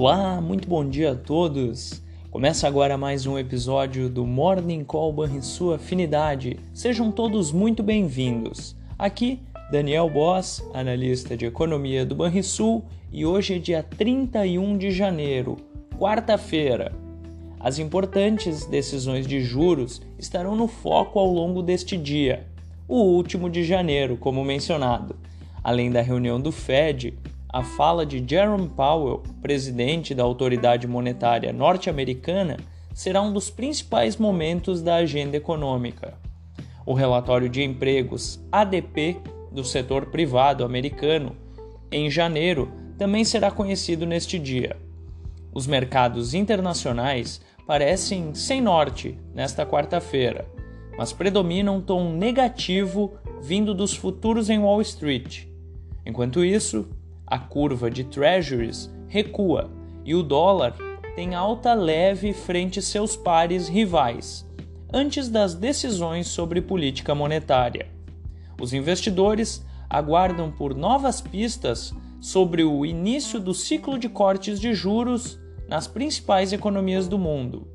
Olá, muito bom dia a todos. Começa agora mais um episódio do Morning Call Banrisul Afinidade. Sejam todos muito bem-vindos. Aqui, Daniel Boss, analista de economia do Banrisul, e hoje é dia 31 de janeiro, quarta-feira. As importantes decisões de juros estarão no foco ao longo deste dia, o último de janeiro, como mencionado. Além da reunião do Fed, a fala de Jerome Powell, presidente da autoridade monetária norte-americana, será um dos principais momentos da agenda econômica. O relatório de empregos ADP do setor privado americano, em janeiro, também será conhecido neste dia. Os mercados internacionais parecem sem norte nesta quarta-feira, mas predomina um tom negativo vindo dos futuros em Wall Street. Enquanto isso, a curva de treasuries recua e o dólar tem alta leve frente seus pares rivais, antes das decisões sobre política monetária. Os investidores aguardam por novas pistas sobre o início do ciclo de cortes de juros nas principais economias do mundo.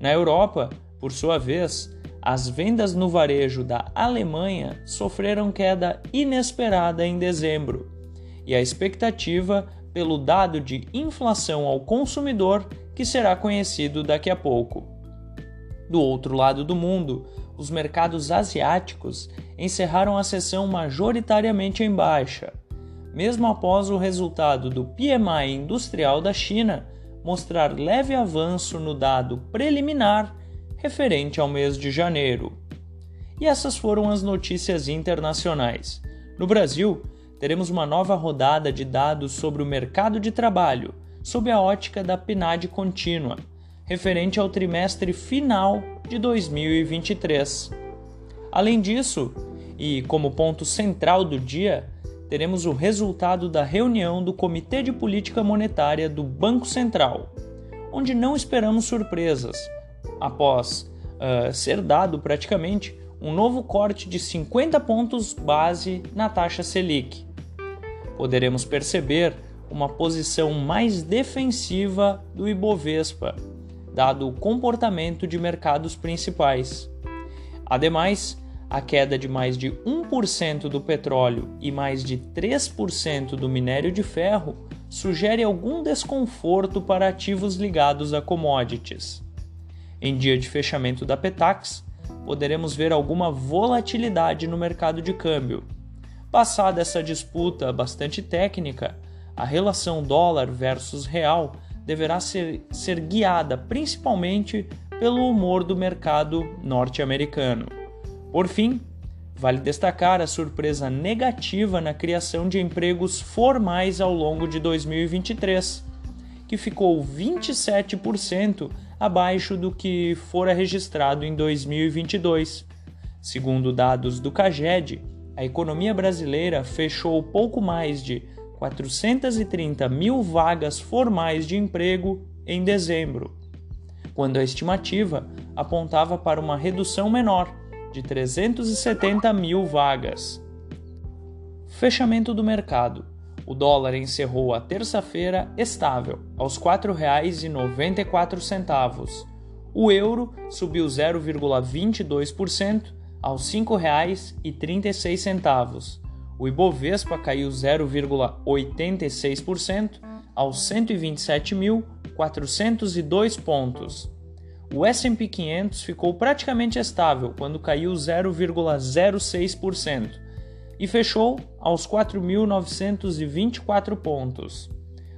Na Europa, por sua vez, as vendas no varejo da Alemanha sofreram queda inesperada em dezembro, e a expectativa pelo dado de inflação ao consumidor que será conhecido daqui a pouco. Do outro lado do mundo, os mercados asiáticos encerraram a sessão majoritariamente em baixa, mesmo após o resultado do PMI industrial da China mostrar leve avanço no dado preliminar referente ao mês de janeiro. E essas foram as notícias internacionais. No Brasil, teremos uma nova rodada de dados sobre o mercado de trabalho, sob a ótica da PNAD contínua, referente ao trimestre final de 2023. Além disso, e como ponto central do dia, teremos o resultado da reunião do Comitê de Política Monetária do Banco Central, onde não esperamos surpresas, após uh, ser dado praticamente um novo corte de 50 pontos base na taxa Selic poderemos perceber uma posição mais defensiva do Ibovespa, dado o comportamento de mercados principais. Ademais, a queda de mais de 1% do petróleo e mais de 3% do minério de ferro sugere algum desconforto para ativos ligados a commodities. Em dia de fechamento da Petax, poderemos ver alguma volatilidade no mercado de câmbio, Passada essa disputa bastante técnica, a relação dólar versus real deverá ser, ser guiada principalmente pelo humor do mercado norte-americano. Por fim, vale destacar a surpresa negativa na criação de empregos formais ao longo de 2023, que ficou 27% abaixo do que fora registrado em 2022. Segundo dados do CAGED, a economia brasileira fechou pouco mais de 430 mil vagas formais de emprego em dezembro, quando a estimativa apontava para uma redução menor, de 370 mil vagas. Fechamento do mercado. O dólar encerrou a terça-feira estável, aos R$ 4,94. O euro subiu 0,22% aos R$ 5,36. O Ibovespa caiu 0,86% aos 127.402 pontos. O S&P 500 ficou praticamente estável quando caiu 0,06% e fechou aos 4.924 pontos.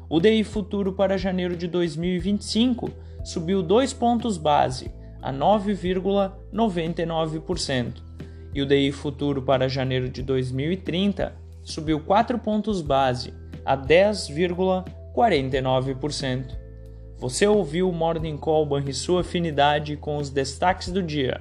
O DI futuro para janeiro de 2025 subiu 2 pontos base a 9,99%, e o DI futuro para janeiro de 2030 subiu 4 pontos base a 10,49%. Você ouviu o Morning Call Banrisul Afinidade com os destaques do dia.